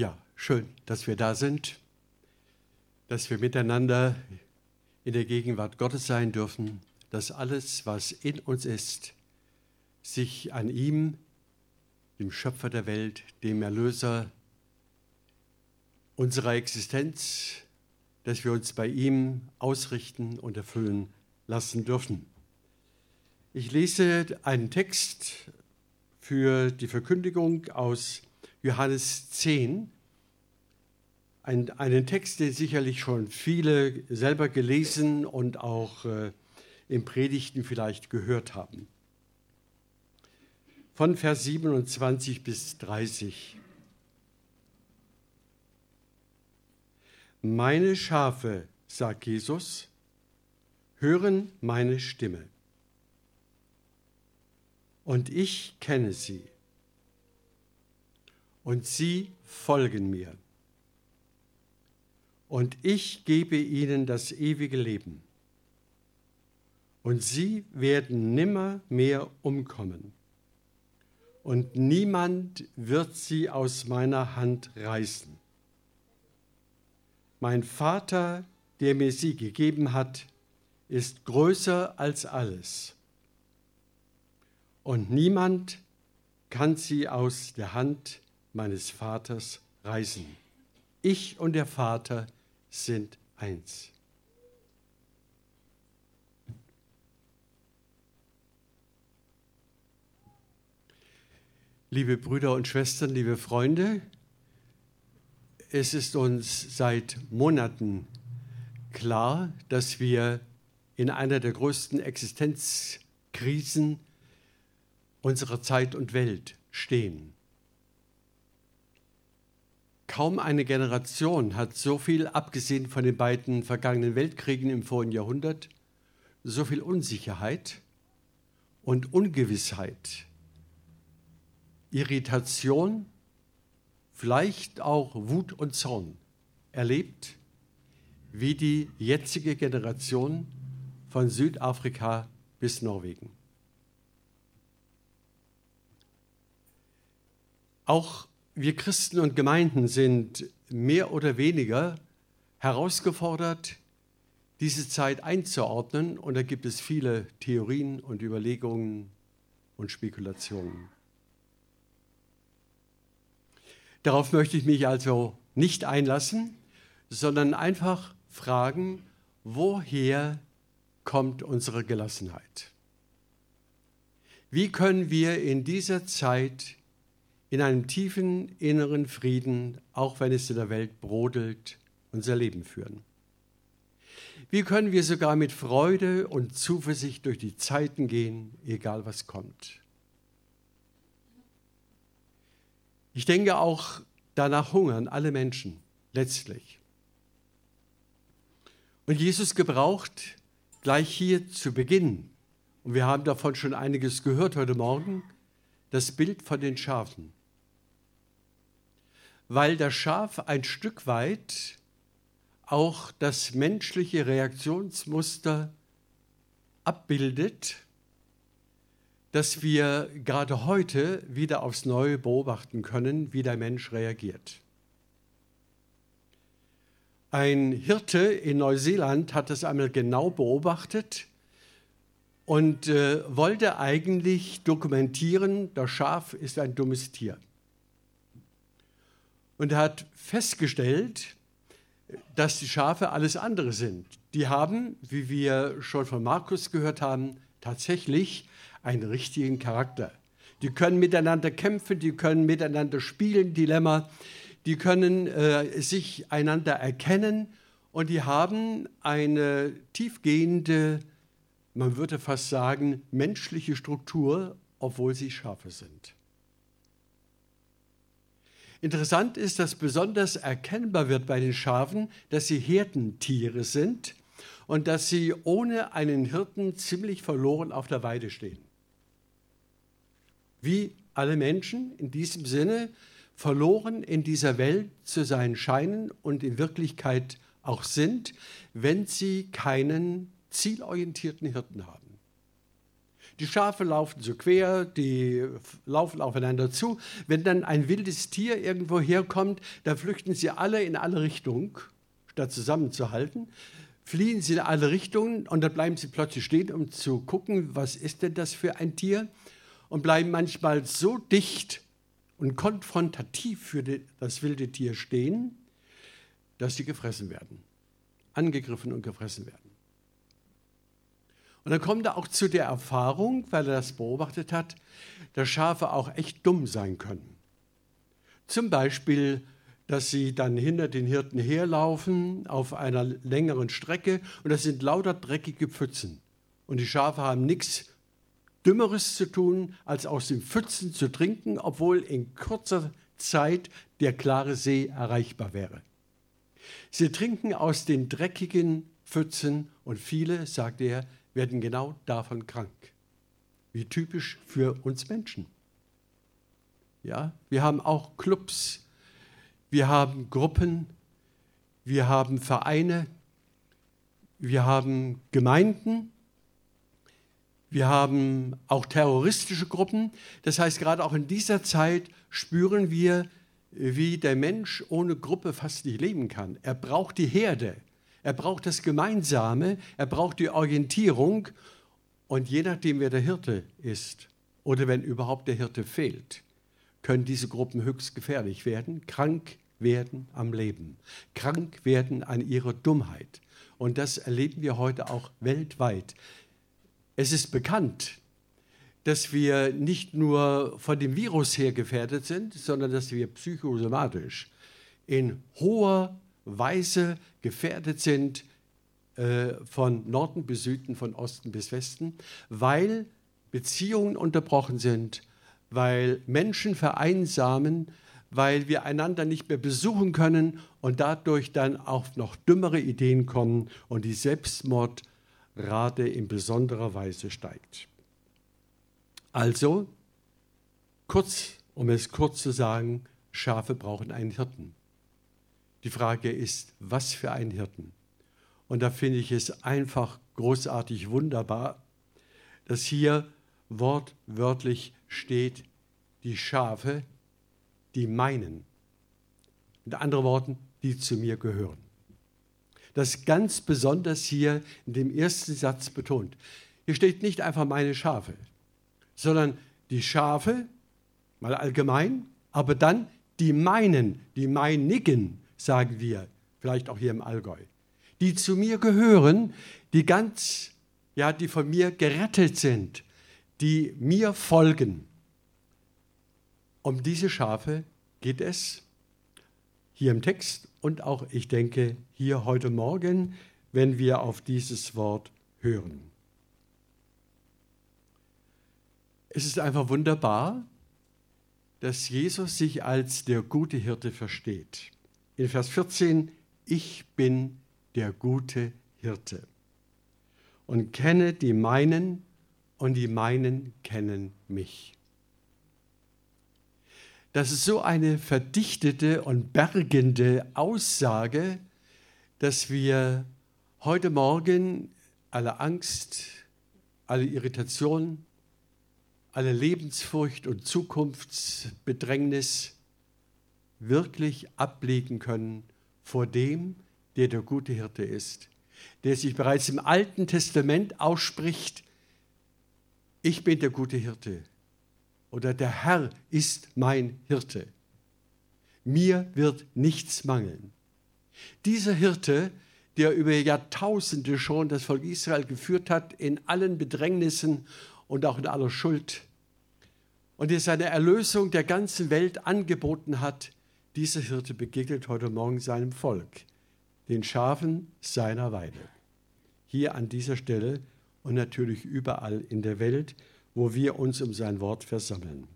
Ja, schön, dass wir da sind, dass wir miteinander in der Gegenwart Gottes sein dürfen, dass alles, was in uns ist, sich an ihm, dem Schöpfer der Welt, dem Erlöser unserer Existenz, dass wir uns bei ihm ausrichten und erfüllen lassen dürfen. Ich lese einen Text für die Verkündigung aus Johannes 10, ein, einen Text, den sicherlich schon viele selber gelesen und auch äh, im Predigten vielleicht gehört haben. Von Vers 27 bis 30. Meine Schafe, sagt Jesus, hören meine Stimme. Und ich kenne sie. Und sie folgen mir. Und ich gebe ihnen das ewige Leben. Und sie werden nimmer mehr umkommen. Und niemand wird sie aus meiner Hand reißen. Mein Vater, der mir sie gegeben hat, ist größer als alles. Und niemand kann sie aus der Hand meines Vaters reißen. Ich und der Vater sind eins. Liebe Brüder und Schwestern, liebe Freunde, es ist uns seit Monaten klar, dass wir in einer der größten Existenzkrisen unserer Zeit und Welt stehen. Kaum eine Generation hat so viel, abgesehen von den beiden vergangenen Weltkriegen im vorigen Jahrhundert, so viel Unsicherheit und Ungewissheit, Irritation vielleicht auch Wut und Zorn erlebt, wie die jetzige Generation von Südafrika bis Norwegen. Auch wir Christen und Gemeinden sind mehr oder weniger herausgefordert, diese Zeit einzuordnen. Und da gibt es viele Theorien und Überlegungen und Spekulationen. Darauf möchte ich mich also nicht einlassen, sondern einfach fragen, woher kommt unsere Gelassenheit? Wie können wir in dieser Zeit in einem tiefen inneren Frieden, auch wenn es in der Welt brodelt, unser Leben führen? Wie können wir sogar mit Freude und Zuversicht durch die Zeiten gehen, egal was kommt? Ich denke auch, danach hungern alle Menschen letztlich. Und Jesus gebraucht gleich hier zu Beginn, und wir haben davon schon einiges gehört heute Morgen, das Bild von den Schafen. Weil das Schaf ein Stück weit auch das menschliche Reaktionsmuster abbildet, dass wir gerade heute wieder aufs Neue beobachten können, wie der Mensch reagiert. Ein Hirte in Neuseeland hat das einmal genau beobachtet und äh, wollte eigentlich dokumentieren, das Schaf ist ein dummes Tier. Und hat festgestellt, dass die Schafe alles andere sind. Die haben, wie wir schon von Markus gehört haben, tatsächlich einen richtigen Charakter. Die können miteinander kämpfen, die können miteinander spielen, Dilemma, die können äh, sich einander erkennen und die haben eine tiefgehende, man würde fast sagen, menschliche Struktur, obwohl sie Schafe sind. Interessant ist, dass besonders erkennbar wird bei den Schafen, dass sie Herdentiere sind und dass sie ohne einen Hirten ziemlich verloren auf der Weide stehen wie alle Menschen in diesem Sinne verloren in dieser Welt zu sein scheinen und in Wirklichkeit auch sind, wenn sie keinen zielorientierten Hirten haben. Die Schafe laufen so quer, die laufen aufeinander zu. Wenn dann ein wildes Tier irgendwo herkommt, dann flüchten sie alle in alle Richtungen, statt zusammenzuhalten. Fliehen sie in alle Richtungen und dann bleiben sie plötzlich stehen, um zu gucken, was ist denn das für ein Tier? Und bleiben manchmal so dicht und konfrontativ für das wilde Tier stehen, dass sie gefressen werden, angegriffen und gefressen werden. Und dann kommt er auch zu der Erfahrung, weil er das beobachtet hat, dass Schafe auch echt dumm sein können. Zum Beispiel, dass sie dann hinter den Hirten herlaufen auf einer längeren Strecke und das sind lauter dreckige Pfützen. Und die Schafe haben nichts Dümmeres zu tun, als aus den Pfützen zu trinken, obwohl in kurzer Zeit der klare See erreichbar wäre. Sie trinken aus den dreckigen Pfützen und viele, sagt er, werden genau davon krank. Wie typisch für uns Menschen. Ja, wir haben auch Clubs, wir haben Gruppen, wir haben Vereine, wir haben Gemeinden, wir haben auch terroristische Gruppen. Das heißt, gerade auch in dieser Zeit spüren wir, wie der Mensch ohne Gruppe fast nicht leben kann. Er braucht die Herde. Er braucht das Gemeinsame, er braucht die Orientierung. Und je nachdem, wer der Hirte ist oder wenn überhaupt der Hirte fehlt, können diese Gruppen höchst gefährlich werden, krank werden am Leben, krank werden an ihrer Dummheit. Und das erleben wir heute auch weltweit. Es ist bekannt, dass wir nicht nur von dem Virus her gefährdet sind, sondern dass wir psychosomatisch in hoher Weise gefährdet sind äh, von Norden bis Süden, von Osten bis Westen, weil Beziehungen unterbrochen sind, weil Menschen vereinsamen, weil wir einander nicht mehr besuchen können und dadurch dann auch noch dümmere Ideen kommen und die Selbstmordrate in besonderer Weise steigt. Also, kurz, um es kurz zu sagen, Schafe brauchen einen Hirten. Die Frage ist, was für ein Hirten? Und da finde ich es einfach großartig wunderbar, dass hier wortwörtlich steht, die Schafe, die meinen. Mit anderen Worten, die zu mir gehören. Das ganz besonders hier in dem ersten Satz betont. Hier steht nicht einfach meine Schafe, sondern die Schafe, mal allgemein, aber dann die meinen, die meinigen, sagen wir, vielleicht auch hier im Allgäu, die zu mir gehören, die ganz, ja, die von mir gerettet sind, die mir folgen. Um diese Schafe geht es hier im Text und auch, ich denke, hier heute Morgen, wenn wir auf dieses Wort hören. Es ist einfach wunderbar, dass Jesus sich als der gute Hirte versteht in Vers 14, ich bin der gute Hirte und kenne die meinen und die meinen kennen mich. Das ist so eine verdichtete und bergende Aussage, dass wir heute Morgen alle Angst, alle Irritation, alle Lebensfurcht und Zukunftsbedrängnis wirklich ablegen können vor dem, der der gute Hirte ist, der sich bereits im Alten Testament ausspricht, ich bin der gute Hirte oder der Herr ist mein Hirte. Mir wird nichts mangeln. Dieser Hirte, der über Jahrtausende schon das Volk Israel geführt hat, in allen Bedrängnissen und auch in aller Schuld, und der seine Erlösung der ganzen Welt angeboten hat, dieser Hirte begegnet heute Morgen seinem Volk, den Schafen seiner Weide. Hier an dieser Stelle und natürlich überall in der Welt, wo wir uns um sein Wort versammeln.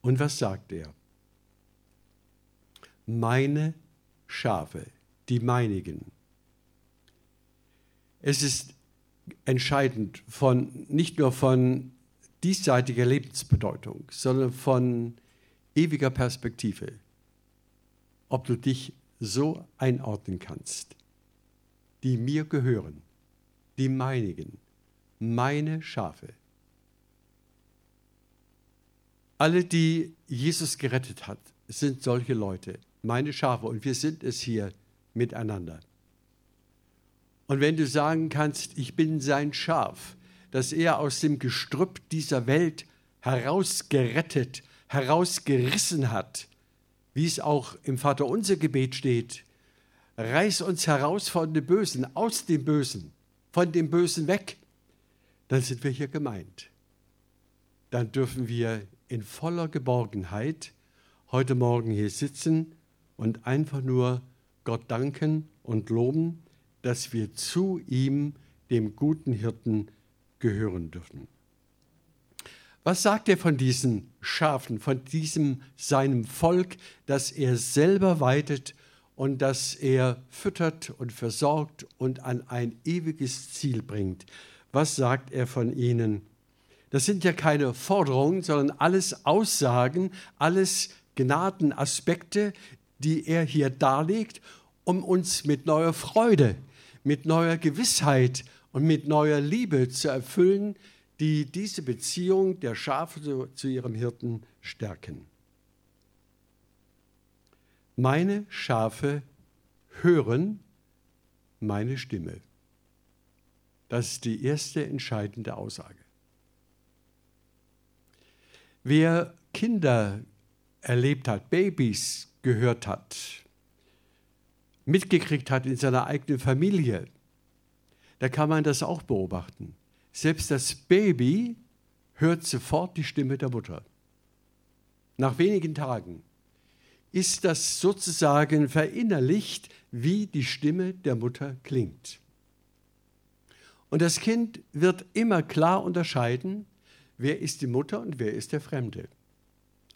Und was sagt er? Meine Schafe, die meinigen. Es ist entscheidend von nicht nur von diesseitiger Lebensbedeutung, sondern von ewiger Perspektive, ob du dich so einordnen kannst, die mir gehören, die meinigen, meine Schafe. Alle, die Jesus gerettet hat, sind solche Leute, meine Schafe. Und wir sind es hier miteinander. Und wenn du sagen kannst, ich bin sein Schaf, das er aus dem Gestrüpp dieser Welt herausgerettet, herausgerissen hat, wie es auch im Vaterunser Gebet steht, reiß uns heraus von dem Bösen, aus dem Bösen, von dem Bösen weg, dann sind wir hier gemeint. Dann dürfen wir in voller Geborgenheit heute Morgen hier sitzen und einfach nur Gott danken und loben, dass wir zu ihm, dem guten Hirten, gehören dürfen. Was sagt er von diesen Schafen, von diesem seinem Volk, das er selber weitet und das er füttert und versorgt und an ein ewiges Ziel bringt? Was sagt er von ihnen? Das sind ja keine Forderungen, sondern alles Aussagen, alles Gnadenaspekte, die er hier darlegt, um uns mit neuer Freude, mit neuer Gewissheit und mit neuer Liebe zu erfüllen, die diese Beziehung der Schafe zu ihrem Hirten stärken. Meine Schafe hören meine Stimme. Das ist die erste entscheidende Aussage. Wer Kinder erlebt hat, Babys gehört hat, mitgekriegt hat in seiner eigenen Familie, da kann man das auch beobachten. Selbst das Baby hört sofort die Stimme der Mutter. Nach wenigen Tagen ist das sozusagen verinnerlicht, wie die Stimme der Mutter klingt. Und das Kind wird immer klar unterscheiden, wer ist die Mutter und wer ist der Fremde.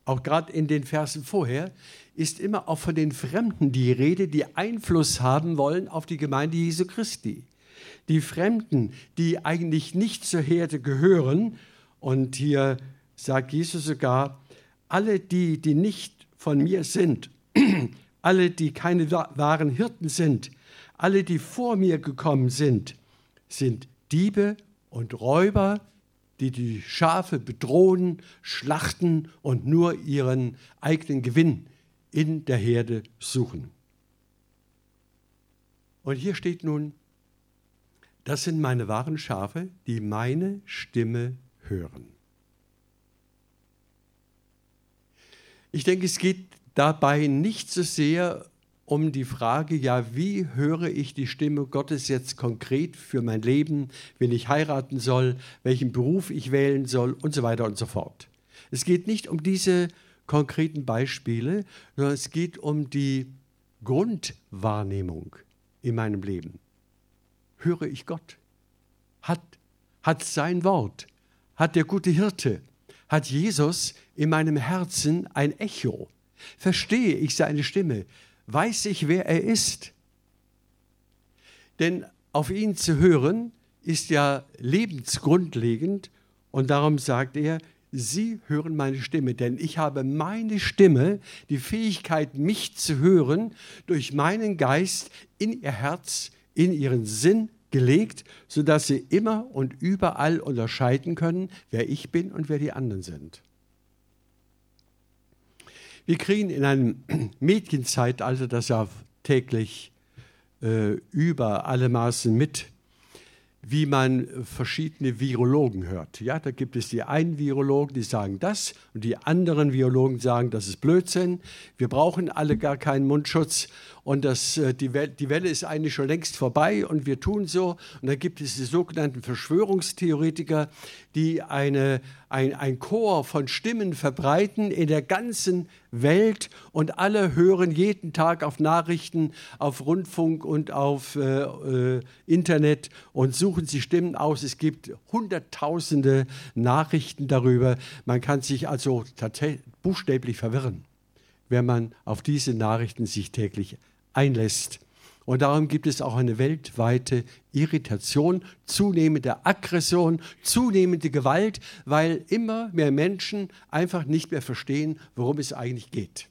Auch gerade in den Versen vorher ist immer auch von den Fremden die Rede, die Einfluss haben wollen auf die Gemeinde Jesu Christi die Fremden, die eigentlich nicht zur Herde gehören. Und hier sagt Jesus sogar, alle die, die nicht von mir sind, alle, die keine wahren Hirten sind, alle, die vor mir gekommen sind, sind Diebe und Räuber, die die Schafe bedrohen, schlachten und nur ihren eigenen Gewinn in der Herde suchen. Und hier steht nun, das sind meine wahren Schafe, die meine Stimme hören. Ich denke, es geht dabei nicht so sehr um die Frage, ja, wie höre ich die Stimme Gottes jetzt konkret für mein Leben, wenn ich heiraten soll, welchen Beruf ich wählen soll und so weiter und so fort. Es geht nicht um diese konkreten Beispiele, sondern es geht um die Grundwahrnehmung in meinem Leben höre ich Gott? Hat, hat sein Wort, hat der gute Hirte, hat Jesus in meinem Herzen ein Echo? Verstehe ich seine Stimme? Weiß ich, wer er ist? Denn auf ihn zu hören ist ja lebensgrundlegend und darum sagt er, Sie hören meine Stimme, denn ich habe meine Stimme, die Fähigkeit, mich zu hören, durch meinen Geist in ihr Herz in ihren Sinn gelegt, sodass sie immer und überall unterscheiden können, wer ich bin und wer die anderen sind. Wir kriegen in einem Medienzeitalter das ja täglich äh, über alle Maßen mit, wie man verschiedene Virologen hört. Ja, da gibt es die einen Virologen, die sagen das und die anderen Virologen sagen, das ist Blödsinn. Wir brauchen alle gar keinen Mundschutz und das, äh, die, Welle, die Welle ist eigentlich schon längst vorbei und wir tun so. Und da gibt es die sogenannten Verschwörungstheoretiker, die eine, ein, ein Chor von Stimmen verbreiten in der ganzen Welt und alle hören jeden Tag auf Nachrichten, auf Rundfunk und auf äh, äh, Internet und suchen sie Stimmen aus. Es gibt hunderttausende Nachrichten darüber. Man kann sich also buchstäblich verwirren, wenn man auf diese Nachrichten sich täglich einlässt. Und darum gibt es auch eine weltweite Irritation, zunehmende Aggression, zunehmende Gewalt, weil immer mehr Menschen einfach nicht mehr verstehen, worum es eigentlich geht.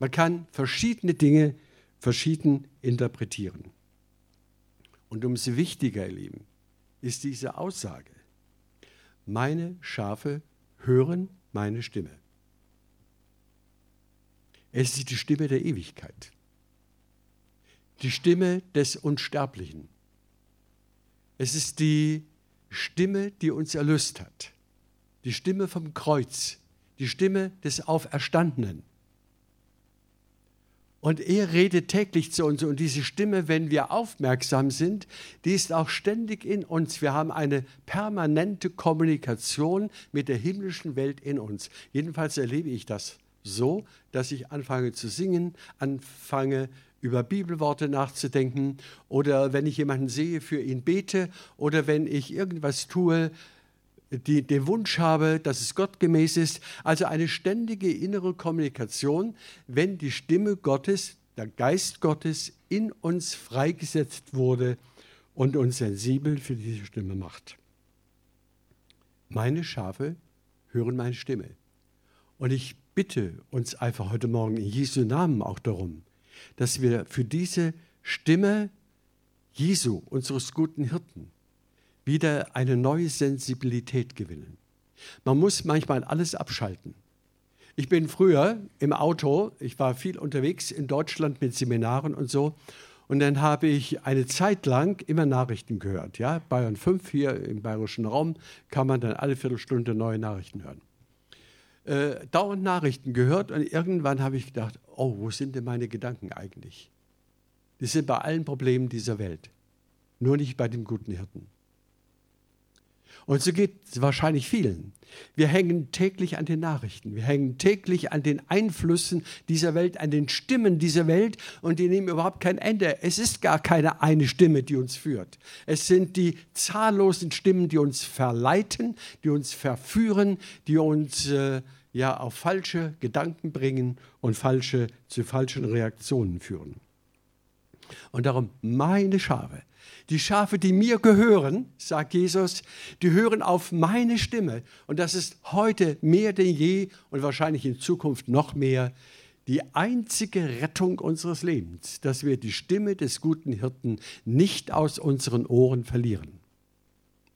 Man kann verschiedene Dinge verschieden interpretieren. Und umso wichtiger, ihr Lieben, ist diese Aussage. Meine Schafe hören meine Stimme. Es ist die Stimme der Ewigkeit, die Stimme des Unsterblichen. Es ist die Stimme, die uns erlöst hat, die Stimme vom Kreuz, die Stimme des Auferstandenen. Und er redet täglich zu uns. Und diese Stimme, wenn wir aufmerksam sind, die ist auch ständig in uns. Wir haben eine permanente Kommunikation mit der himmlischen Welt in uns. Jedenfalls erlebe ich das so, dass ich anfange zu singen, anfange über Bibelworte nachzudenken oder wenn ich jemanden sehe, für ihn bete oder wenn ich irgendwas tue, die, den Wunsch habe, dass es gottgemäß ist. Also eine ständige innere Kommunikation, wenn die Stimme Gottes, der Geist Gottes in uns freigesetzt wurde und uns sensibel für diese Stimme macht. Meine Schafe hören meine Stimme. Und ich bitte uns einfach heute Morgen in Jesu Namen auch darum, dass wir für diese Stimme Jesu, unseres guten Hirten, wieder eine neue Sensibilität gewinnen. Man muss manchmal alles abschalten. Ich bin früher im Auto, ich war viel unterwegs in Deutschland mit Seminaren und so, und dann habe ich eine Zeit lang immer Nachrichten gehört. Ja? Bayern 5 hier im bayerischen Raum kann man dann alle Viertelstunde neue Nachrichten hören. Äh, dauernd Nachrichten gehört und irgendwann habe ich gedacht, oh, wo sind denn meine Gedanken eigentlich? Die sind bei allen Problemen dieser Welt, nur nicht bei dem guten Hirten. Und so geht es wahrscheinlich vielen. Wir hängen täglich an den Nachrichten, wir hängen täglich an den Einflüssen dieser Welt, an den Stimmen dieser Welt und die nehmen überhaupt kein Ende. Es ist gar keine eine Stimme, die uns führt. Es sind die zahllosen Stimmen, die uns verleiten, die uns verführen, die uns äh, ja auf falsche Gedanken bringen und falsche, zu falschen Reaktionen führen. Und darum meine Schafe, die Schafe, die mir gehören, sagt Jesus, die hören auf meine Stimme. Und das ist heute mehr denn je und wahrscheinlich in Zukunft noch mehr die einzige Rettung unseres Lebens, dass wir die Stimme des guten Hirten nicht aus unseren Ohren verlieren.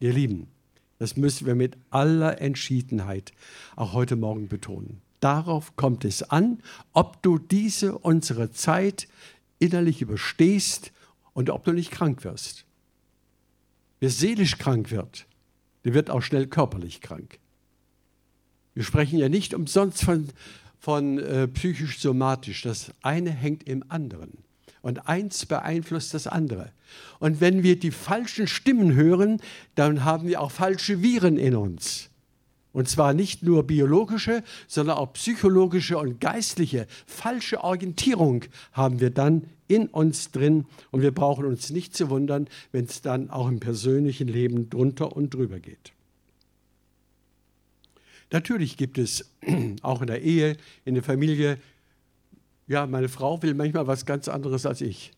Ihr Lieben, das müssen wir mit aller Entschiedenheit auch heute Morgen betonen. Darauf kommt es an, ob du diese unsere Zeit innerlich überstehst und ob du nicht krank wirst. Wer seelisch krank wird, der wird auch schnell körperlich krank. Wir sprechen ja nicht umsonst von, von äh, psychisch-somatisch. Das eine hängt im anderen. Und eins beeinflusst das andere. Und wenn wir die falschen Stimmen hören, dann haben wir auch falsche Viren in uns. Und zwar nicht nur biologische, sondern auch psychologische und geistliche. Falsche Orientierung haben wir dann in uns drin. Und wir brauchen uns nicht zu wundern, wenn es dann auch im persönlichen Leben drunter und drüber geht. Natürlich gibt es auch in der Ehe, in der Familie, ja, meine Frau will manchmal was ganz anderes als ich.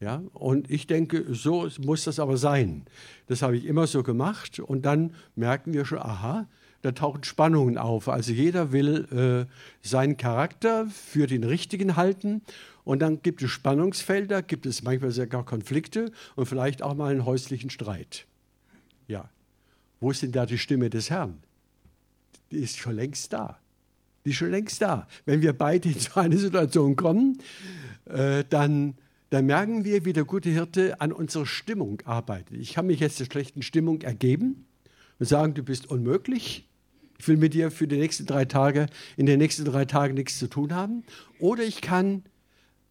Ja, und ich denke, so muss das aber sein. Das habe ich immer so gemacht. Und dann merken wir schon, aha, da tauchen Spannungen auf. Also jeder will äh, seinen Charakter für den richtigen halten und dann gibt es Spannungsfelder, gibt es manchmal sogar Konflikte und vielleicht auch mal einen häuslichen Streit. Ja, wo ist denn da die Stimme des Herrn? Die ist schon längst da. Die ist schon längst da. Wenn wir beide in so eine Situation kommen, äh, dann, dann merken wir, wie der gute Hirte an unserer Stimmung arbeitet. Ich kann mich jetzt der schlechten Stimmung ergeben und sagen, du bist unmöglich ich will mit dir für die nächsten drei Tage, in den nächsten drei Tagen nichts zu tun haben. Oder ich kann,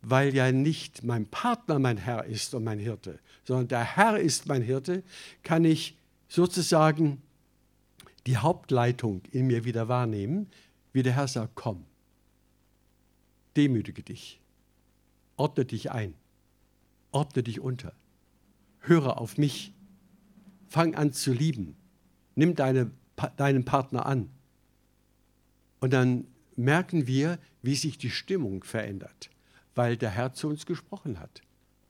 weil ja nicht mein Partner mein Herr ist und mein Hirte, sondern der Herr ist mein Hirte, kann ich sozusagen die Hauptleitung in mir wieder wahrnehmen, wie der Herr sagt, komm, demütige dich, ordne dich ein, ordne dich unter, höre auf mich, fang an zu lieben, nimm deine deinen Partner an. Und dann merken wir, wie sich die Stimmung verändert, weil der Herr zu uns gesprochen hat.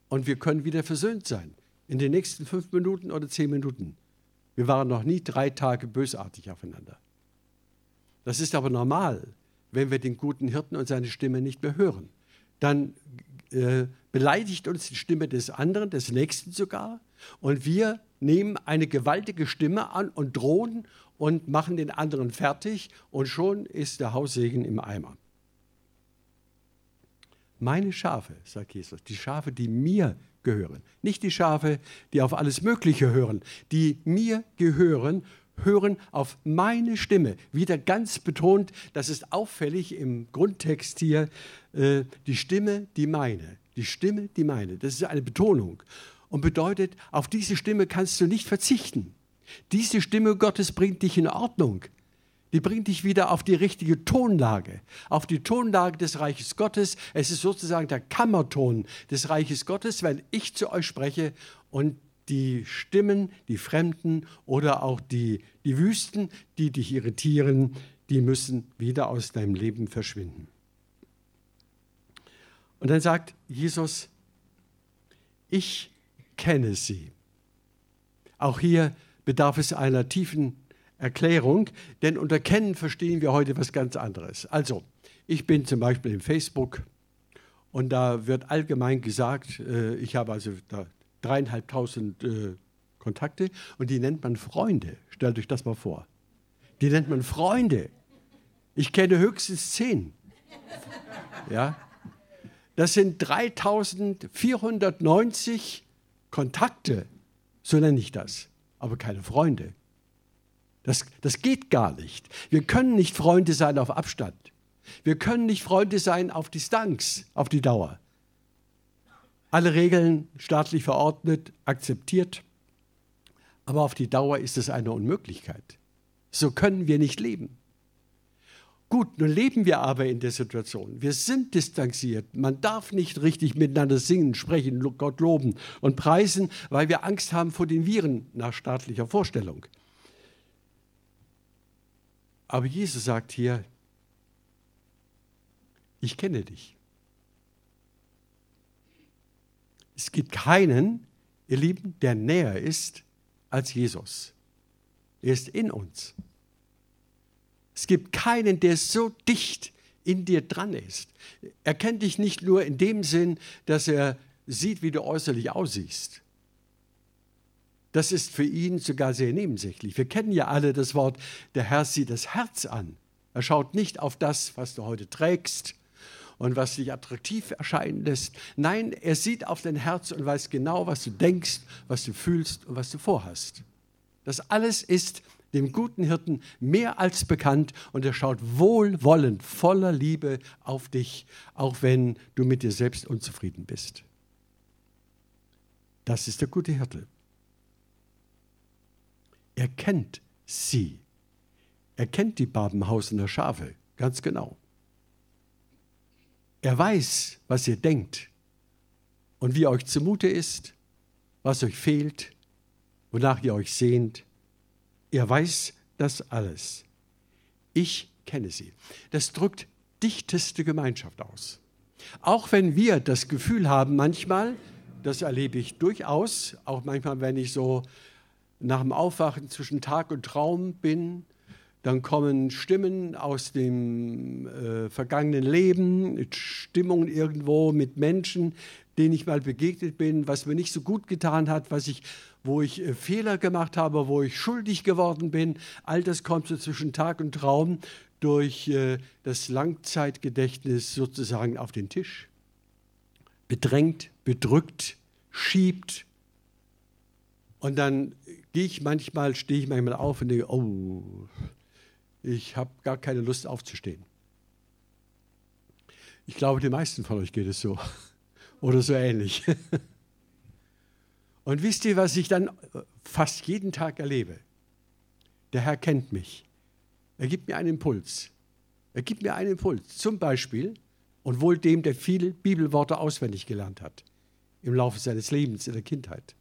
Und wir können wieder versöhnt sein in den nächsten fünf Minuten oder zehn Minuten. Wir waren noch nie drei Tage bösartig aufeinander. Das ist aber normal, wenn wir den guten Hirten und seine Stimme nicht mehr hören. Dann äh, beleidigt uns die Stimme des anderen, des Nächsten sogar, und wir nehmen eine gewaltige Stimme an und drohen und machen den anderen fertig und schon ist der Haussegen im Eimer. Meine Schafe, sagt Jesus, die Schafe, die mir gehören, nicht die Schafe, die auf alles Mögliche hören, die mir gehören, hören auf meine Stimme. Wieder ganz betont, das ist auffällig im Grundtext hier, äh, die Stimme, die meine. Die Stimme, die meine. Das ist eine Betonung und bedeutet, auf diese Stimme kannst du nicht verzichten. Diese Stimme Gottes bringt dich in Ordnung. Die bringt dich wieder auf die richtige Tonlage, auf die Tonlage des Reiches Gottes. Es ist sozusagen der Kammerton des Reiches Gottes, wenn ich zu euch spreche und die Stimmen, die Fremden oder auch die, die Wüsten, die dich irritieren, die müssen wieder aus deinem Leben verschwinden. Und dann sagt Jesus, ich kenne sie. Auch hier bedarf es einer tiefen Erklärung, denn unter Kennen verstehen wir heute was ganz anderes. Also, ich bin zum Beispiel im Facebook und da wird allgemein gesagt, äh, ich habe also da dreieinhalbtausend äh, Kontakte und die nennt man Freunde. Stellt euch das mal vor. Die nennt man Freunde. Ich kenne höchstens zehn. Ja? Das sind 3490 Kontakte, so nenne ich das, aber keine Freunde. Das, das geht gar nicht. Wir können nicht Freunde sein auf Abstand. Wir können nicht Freunde sein auf Distanz, auf die Dauer. Alle Regeln staatlich verordnet, akzeptiert. Aber auf die Dauer ist es eine Unmöglichkeit. So können wir nicht leben. Gut, nun leben wir aber in der Situation. Wir sind distanziert. Man darf nicht richtig miteinander singen, sprechen, Gott loben und preisen, weil wir Angst haben vor den Viren nach staatlicher Vorstellung. Aber Jesus sagt hier, ich kenne dich. Es gibt keinen, ihr Lieben, der näher ist als Jesus. Er ist in uns. Es gibt keinen, der so dicht in dir dran ist. Er kennt dich nicht nur in dem Sinn, dass er sieht, wie du äußerlich aussiehst. Das ist für ihn sogar sehr nebensächlich. Wir kennen ja alle das Wort, der Herr sieht das Herz an. Er schaut nicht auf das, was du heute trägst und was dich attraktiv erscheinen lässt. Nein, er sieht auf dein Herz und weiß genau, was du denkst, was du fühlst und was du vorhast. Das alles ist dem guten Hirten mehr als bekannt und er schaut wohlwollend, voller Liebe auf dich, auch wenn du mit dir selbst unzufrieden bist. Das ist der gute Hirte. Er kennt sie. Er kennt die Babenhausener Schafe ganz genau. Er weiß, was ihr denkt und wie euch zumute ist, was euch fehlt, wonach ihr euch sehnt. Er weiß das alles. Ich kenne sie. Das drückt dichteste Gemeinschaft aus. Auch wenn wir das Gefühl haben, manchmal, das erlebe ich durchaus, auch manchmal, wenn ich so nach dem Aufwachen zwischen Tag und Traum bin, dann kommen Stimmen aus dem äh, vergangenen Leben, Stimmungen irgendwo mit Menschen, denen ich mal begegnet bin, was mir nicht so gut getan hat, was ich, wo ich äh, Fehler gemacht habe, wo ich schuldig geworden bin. All das kommt so zwischen Tag und Traum durch äh, das Langzeitgedächtnis sozusagen auf den Tisch. Bedrängt, bedrückt, schiebt. Und dann gehe ich manchmal, stehe ich manchmal auf und denke, oh, ich habe gar keine Lust aufzustehen. Ich glaube, den meisten von euch geht es so oder so ähnlich. Und wisst ihr, was ich dann fast jeden Tag erlebe? Der Herr kennt mich. Er gibt mir einen Impuls. Er gibt mir einen Impuls. Zum Beispiel, und wohl dem, der viele Bibelworte auswendig gelernt hat im Laufe seines Lebens in der Kindheit.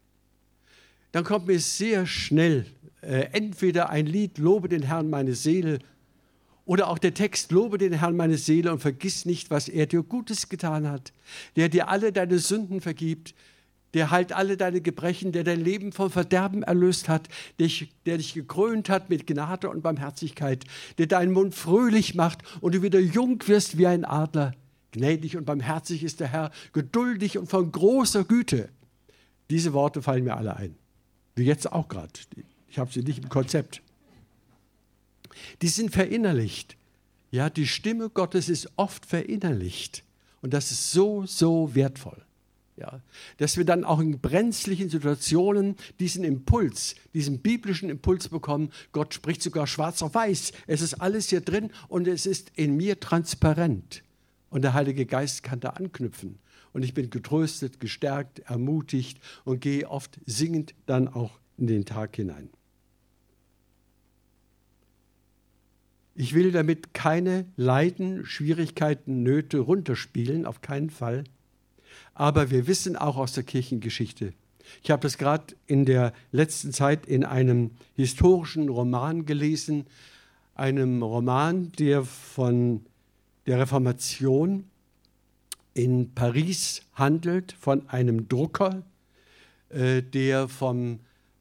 Dann kommt mir sehr schnell äh, entweder ein Lied, Lobe den Herrn meine Seele, oder auch der Text, Lobe den Herrn meine Seele und vergiss nicht, was er dir Gutes getan hat, der dir alle deine Sünden vergibt, der heilt alle deine Gebrechen, der dein Leben vom Verderben erlöst hat, der dich, der dich gekrönt hat mit Gnade und Barmherzigkeit, der deinen Mund fröhlich macht und du wieder jung wirst wie ein Adler. Gnädig und barmherzig ist der Herr, geduldig und von großer Güte. Diese Worte fallen mir alle ein. Wie jetzt auch gerade. Ich habe sie nicht im Konzept. Die sind verinnerlicht. Ja, die Stimme Gottes ist oft verinnerlicht. Und das ist so, so wertvoll. Ja, dass wir dann auch in brenzlichen Situationen diesen Impuls, diesen biblischen Impuls bekommen. Gott spricht sogar schwarz auf weiß. Es ist alles hier drin und es ist in mir transparent. Und der Heilige Geist kann da anknüpfen. Und ich bin getröstet, gestärkt, ermutigt und gehe oft singend dann auch in den Tag hinein. Ich will damit keine Leiden, Schwierigkeiten, Nöte runterspielen, auf keinen Fall. Aber wir wissen auch aus der Kirchengeschichte, ich habe das gerade in der letzten Zeit in einem historischen Roman gelesen, einem Roman, der von der Reformation in Paris handelt, von einem Drucker, äh, der vom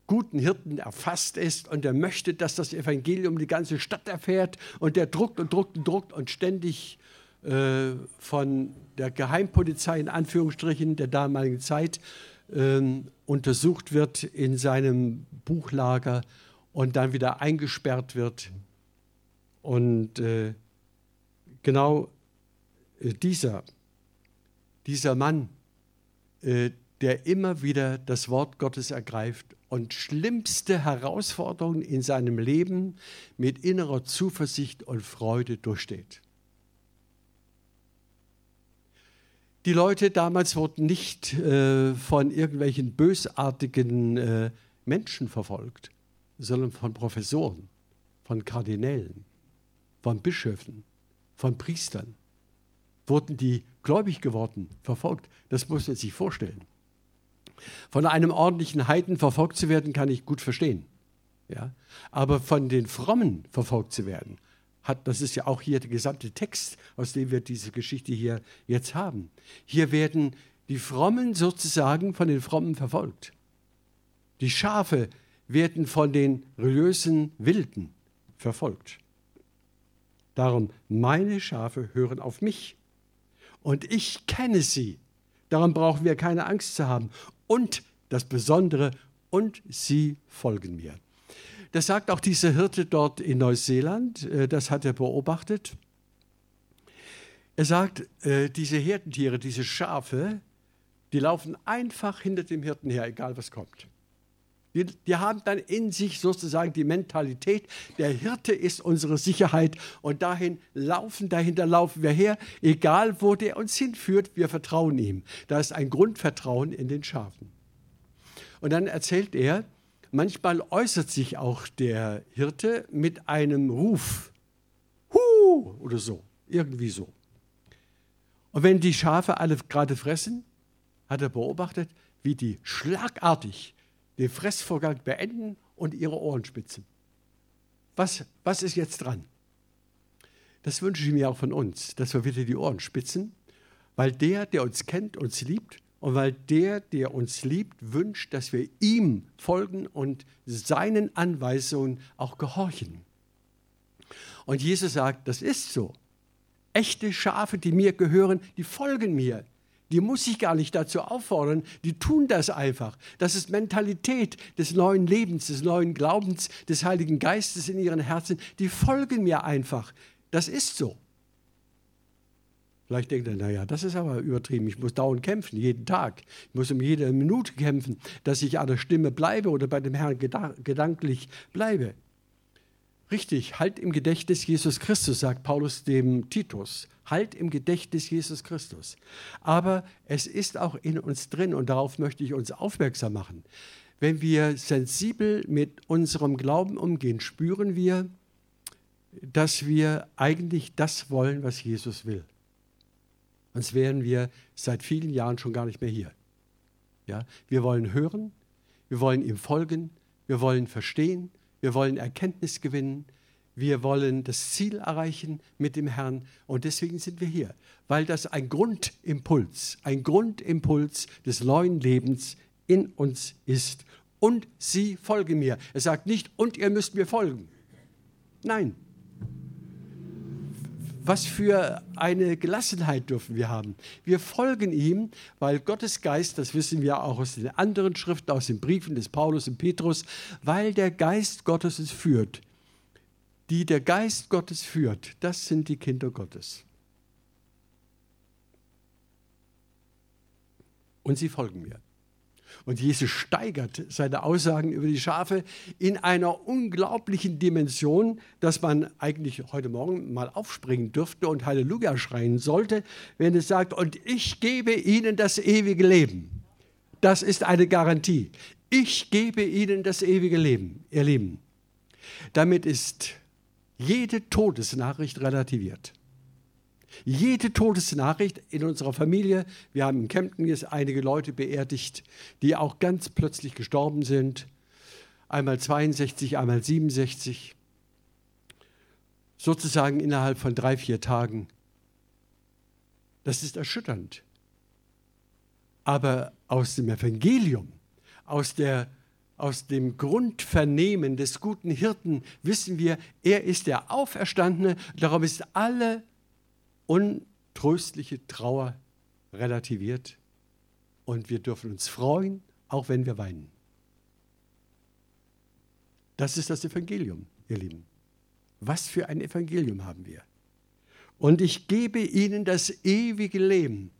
guten Hirten erfasst ist und der möchte, dass das Evangelium die ganze Stadt erfährt und der druckt und druckt und druckt und ständig äh, von der Geheimpolizei in Anführungsstrichen der damaligen Zeit äh, untersucht wird in seinem Buchlager und dann wieder eingesperrt wird. Und äh, genau äh, dieser, dieser Mann, äh, der immer wieder das Wort Gottes ergreift und schlimmste Herausforderungen in seinem Leben mit innerer Zuversicht und Freude durchsteht. Die Leute damals wurden nicht äh, von irgendwelchen bösartigen äh, Menschen verfolgt, sondern von Professoren, von Kardinälen, von Bischöfen, von Priestern. Wurden die gläubig geworden, verfolgt? Das muss man sich vorstellen. Von einem ordentlichen Heiden verfolgt zu werden, kann ich gut verstehen. Ja? Aber von den Frommen verfolgt zu werden, hat, das ist ja auch hier der gesamte Text, aus dem wir diese Geschichte hier jetzt haben. Hier werden die Frommen sozusagen von den Frommen verfolgt. Die Schafe werden von den religiösen Wilden verfolgt. Darum, meine Schafe hören auf mich. Und ich kenne sie. Darum brauchen wir keine Angst zu haben und das Besondere, und sie folgen mir. Das sagt auch dieser Hirte dort in Neuseeland, äh, das hat er beobachtet. Er sagt, äh, diese Herdentiere, diese Schafe, die laufen einfach hinter dem Hirten her, egal was kommt. Die, die, haben dann in sich sozusagen die Mentalität, der Hirte ist unsere Sicherheit und dahin laufen, dahinter laufen wir her, egal wo der uns hinführt, wir vertrauen ihm. Da ist ein Grundvertrauen in den Schafen. Und dann erzählt er, manchmal äußert sich auch der Hirte mit einem Ruf, Hu oder so, irgendwie so. Und wenn die Schafe alle gerade fressen, hat er beobachtet, wie die schlagartig den Fressvorgang beenden und ihre Ohren spitzen. Was, was ist jetzt dran? Das wünsche ich mir auch von uns, dass wir wieder die Ohren spitzen, weil der, der uns kennt, uns liebt und weil der, der uns liebt, wünscht, dass wir ihm folgen und seinen Anweisungen auch gehorchen. Und Jesus sagt, das ist so. Echte Schafe, die mir gehören, die folgen mir. Die muss ich gar nicht dazu auffordern, die tun das einfach. Das ist Mentalität des neuen Lebens, des neuen Glaubens, des Heiligen Geistes in ihren Herzen. Die folgen mir einfach. Das ist so. Vielleicht denkt er, naja, das ist aber übertrieben. Ich muss dauernd kämpfen, jeden Tag. Ich muss um jede Minute kämpfen, dass ich an der Stimme bleibe oder bei dem Herrn gedanklich bleibe. Richtig, halt im Gedächtnis Jesus Christus, sagt Paulus dem Titus. Halt im Gedächtnis Jesus Christus. Aber es ist auch in uns drin und darauf möchte ich uns aufmerksam machen. Wenn wir sensibel mit unserem Glauben umgehen, spüren wir, dass wir eigentlich das wollen, was Jesus will. Sonst wären wir seit vielen Jahren schon gar nicht mehr hier. Ja? Wir wollen hören, wir wollen ihm folgen, wir wollen verstehen, wir wollen Erkenntnis gewinnen, wir wollen das Ziel erreichen mit dem Herrn und deswegen sind wir hier, weil das ein Grundimpuls, ein Grundimpuls des neuen Lebens in uns ist. Und sie folgen mir. Er sagt nicht, und ihr müsst mir folgen. Nein. Was für eine Gelassenheit dürfen wir haben. Wir folgen ihm, weil Gottes Geist, das wissen wir auch aus den anderen Schriften, aus den Briefen des Paulus und Petrus, weil der Geist Gottes es führt. Die der Geist Gottes führt, das sind die Kinder Gottes. Und sie folgen mir. Und Jesus steigert seine Aussagen über die Schafe in einer unglaublichen Dimension, dass man eigentlich heute Morgen mal aufspringen dürfte und Halleluja schreien sollte, wenn es sagt, und ich gebe ihnen das ewige Leben. Das ist eine Garantie. Ich gebe ihnen das ewige Leben, ihr Lieben. Damit ist jede Todesnachricht relativiert. Jede Todesnachricht in unserer Familie, wir haben in Kempten jetzt einige Leute beerdigt, die auch ganz plötzlich gestorben sind. Einmal 62, einmal 67. Sozusagen innerhalb von drei, vier Tagen. Das ist erschütternd. Aber aus dem Evangelium, aus, der, aus dem Grundvernehmen des guten Hirten wissen wir, er ist der Auferstandene. Darum ist alle untröstliche Trauer relativiert und wir dürfen uns freuen, auch wenn wir weinen. Das ist das Evangelium, ihr Lieben. Was für ein Evangelium haben wir? Und ich gebe ihnen das ewige Leben.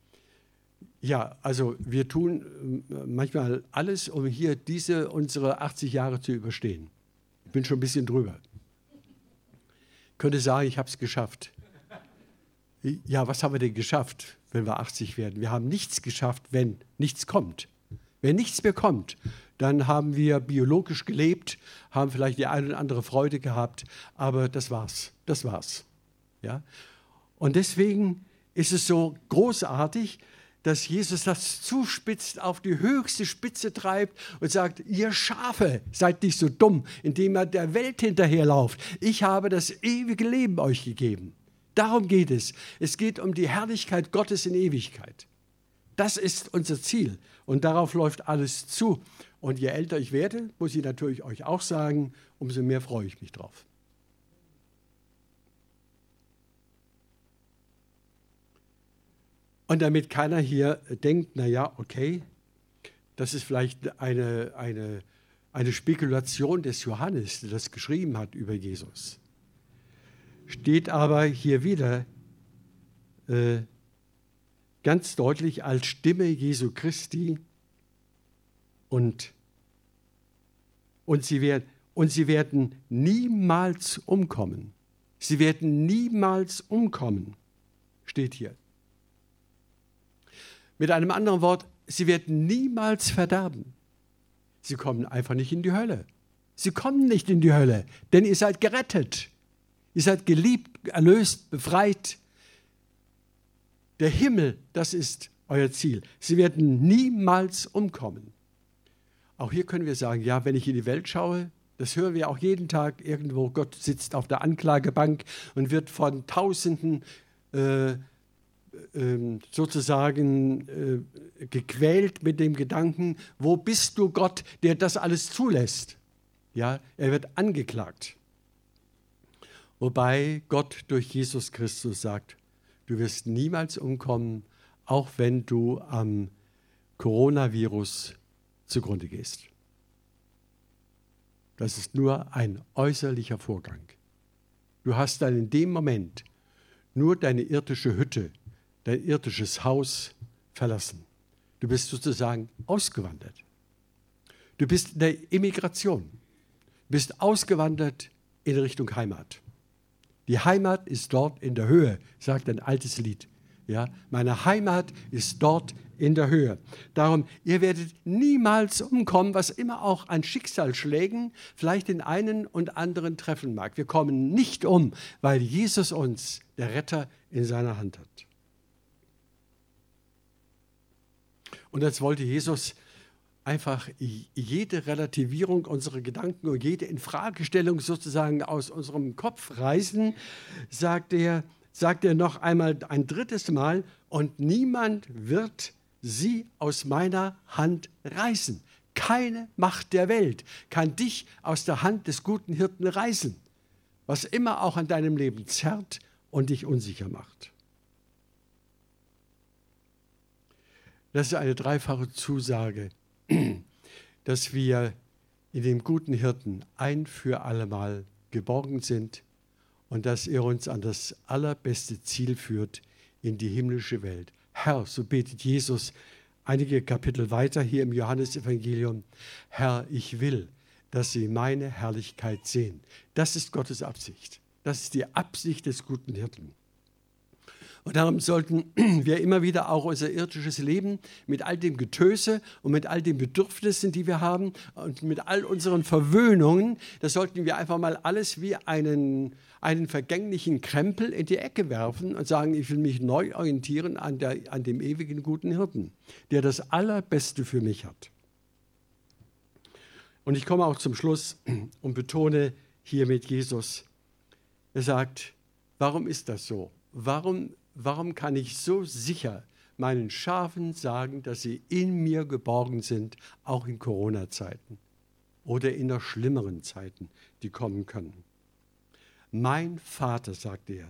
Ja, also wir tun äh, manchmal alles, um hier diese unsere 80 Jahre zu überstehen. Ich bin schon ein bisschen drüber. Ich könnte sagen, ich habe es geschafft ja, was haben wir denn geschafft, wenn wir 80 werden? Wir haben nichts geschafft, wenn nichts kommt. Wenn nichts mehr kommt, dann haben wir biologisch gelebt, haben vielleicht die eine oder andere Freude gehabt, aber das war's. Das war's. Ja? Und deswegen ist es so großartig, dass Jesus das zuspitzt, auf die höchste Spitze treibt und sagt, ihr Schafe, seid nicht so dumm, indem ihr der Welt hinterherlauft. Ich habe das ewige Leben euch gegeben. Darum geht es. Es geht um die Herrlichkeit Gottes in Ewigkeit. Das ist unser Ziel und darauf läuft alles zu. Und je älter ich werde, muss ich natürlich euch auch sagen, umso mehr freue ich mich drauf. Und damit keiner hier denkt, naja, okay, das ist vielleicht eine, eine, eine Spekulation des Johannes, der das geschrieben hat über Jesus steht aber hier wieder äh, ganz deutlich als Stimme Jesu Christi und, und, sie werden, und sie werden niemals umkommen. Sie werden niemals umkommen, steht hier. Mit einem anderen Wort, sie werden niemals verderben. Sie kommen einfach nicht in die Hölle. Sie kommen nicht in die Hölle, denn ihr seid gerettet. Ihr seid geliebt, erlöst, befreit. Der Himmel, das ist euer Ziel. Sie werden niemals umkommen. Auch hier können wir sagen, ja, wenn ich in die Welt schaue, das hören wir auch jeden Tag irgendwo, Gott sitzt auf der Anklagebank und wird von Tausenden äh, äh, sozusagen äh, gequält mit dem Gedanken, wo bist du Gott, der das alles zulässt? Ja, er wird angeklagt. Wobei Gott durch Jesus Christus sagt, du wirst niemals umkommen, auch wenn du am Coronavirus zugrunde gehst. Das ist nur ein äußerlicher Vorgang. Du hast dann in dem Moment nur deine irdische Hütte, dein irdisches Haus verlassen. Du bist sozusagen ausgewandert. Du bist in der Immigration, du bist ausgewandert in Richtung Heimat. Die Heimat ist dort in der Höhe, sagt ein altes Lied. Ja, meine Heimat ist dort in der Höhe. Darum, ihr werdet niemals umkommen, was immer auch an Schicksalsschlägen vielleicht den einen und anderen treffen mag. Wir kommen nicht um, weil Jesus uns, der Retter, in seiner Hand hat. Und jetzt wollte Jesus einfach jede Relativierung unserer Gedanken und jede Infragestellung sozusagen aus unserem Kopf reißen, sagt er, sagt er noch einmal ein drittes Mal, und niemand wird sie aus meiner Hand reißen. Keine Macht der Welt kann dich aus der Hand des guten Hirten reißen. Was immer auch an deinem Leben zerrt und dich unsicher macht. Das ist eine dreifache Zusage, dass wir in dem guten Hirten ein für allemal geborgen sind und dass er uns an das allerbeste Ziel führt in die himmlische Welt. Herr, so betet Jesus einige Kapitel weiter hier im Johannesevangelium, Herr, ich will, dass sie meine Herrlichkeit sehen. Das ist Gottes Absicht. Das ist die Absicht des guten Hirten. Und darum sollten wir immer wieder auch unser irdisches Leben mit all dem Getöse und mit all den Bedürfnissen, die wir haben und mit all unseren Verwöhnungen, das sollten wir einfach mal alles wie einen, einen vergänglichen Krempel in die Ecke werfen und sagen, ich will mich neu orientieren an, der, an dem ewigen guten Hirten, der das Allerbeste für mich hat. Und ich komme auch zum Schluss und betone hier mit Jesus, er sagt, warum ist das so? Warum warum kann ich so sicher meinen Schafen sagen, dass sie in mir geborgen sind, auch in Corona-Zeiten oder in noch schlimmeren Zeiten, die kommen können? Mein Vater, sagt er,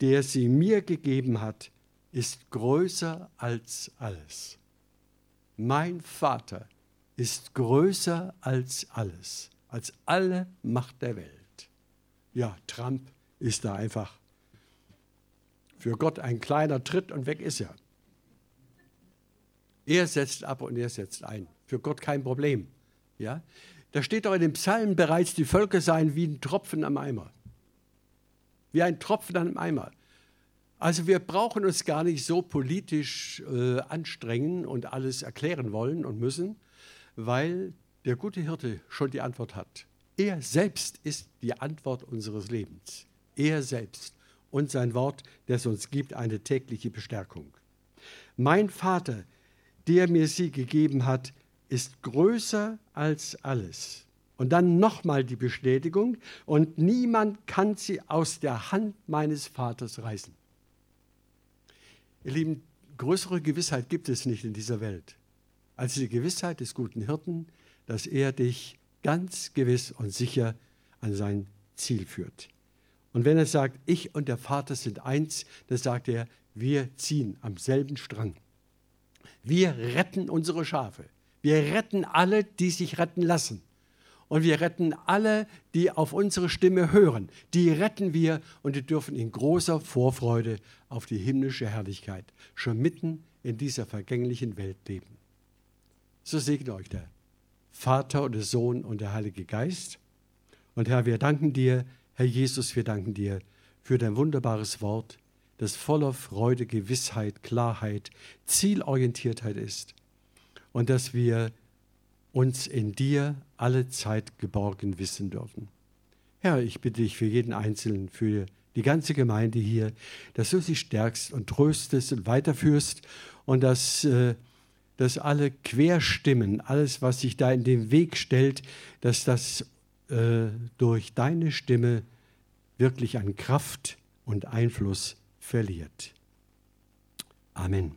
der sie mir gegeben hat, ist größer als alles. Mein Vater ist größer als alles, als alle Macht der Welt. Ja, Trump ist da einfach für Gott ein kleiner Tritt und weg ist er. Er setzt ab und er setzt ein. Für Gott kein Problem. Ja? Da steht doch in dem Psalm bereits, die Völker seien wie ein Tropfen am Eimer. Wie ein Tropfen am Eimer. Also wir brauchen uns gar nicht so politisch äh, anstrengen und alles erklären wollen und müssen, weil der gute Hirte schon die Antwort hat. Er selbst ist die Antwort unseres Lebens. Er selbst und sein Wort, das uns gibt, eine tägliche Bestärkung. Mein Vater, der mir sie gegeben hat, ist größer als alles. Und dann nochmal die Bestätigung, und niemand kann sie aus der Hand meines Vaters reißen. Ihr Lieben, größere Gewissheit gibt es nicht in dieser Welt als die Gewissheit des guten Hirten, dass er dich ganz gewiss und sicher an sein Ziel führt. Und wenn er sagt, ich und der Vater sind eins, dann sagt er, wir ziehen am selben Strang. Wir retten unsere Schafe. Wir retten alle, die sich retten lassen. Und wir retten alle, die auf unsere Stimme hören. Die retten wir und die dürfen in großer Vorfreude auf die himmlische Herrlichkeit schon mitten in dieser vergänglichen Welt leben. So segne euch der Vater und der Sohn und der Heilige Geist. Und Herr, wir danken dir, Herr Jesus, wir danken dir für dein wunderbares Wort, das voller Freude, Gewissheit, Klarheit, Zielorientiertheit ist und dass wir uns in dir alle Zeit geborgen wissen dürfen. Herr, ich bitte dich für jeden Einzelnen, für die ganze Gemeinde hier, dass du sie stärkst und tröstest und weiterführst und dass, äh, dass alle Querstimmen, alles, was sich da in den Weg stellt, dass das äh, durch deine Stimme wirklich an Kraft und Einfluss verliert. Amen.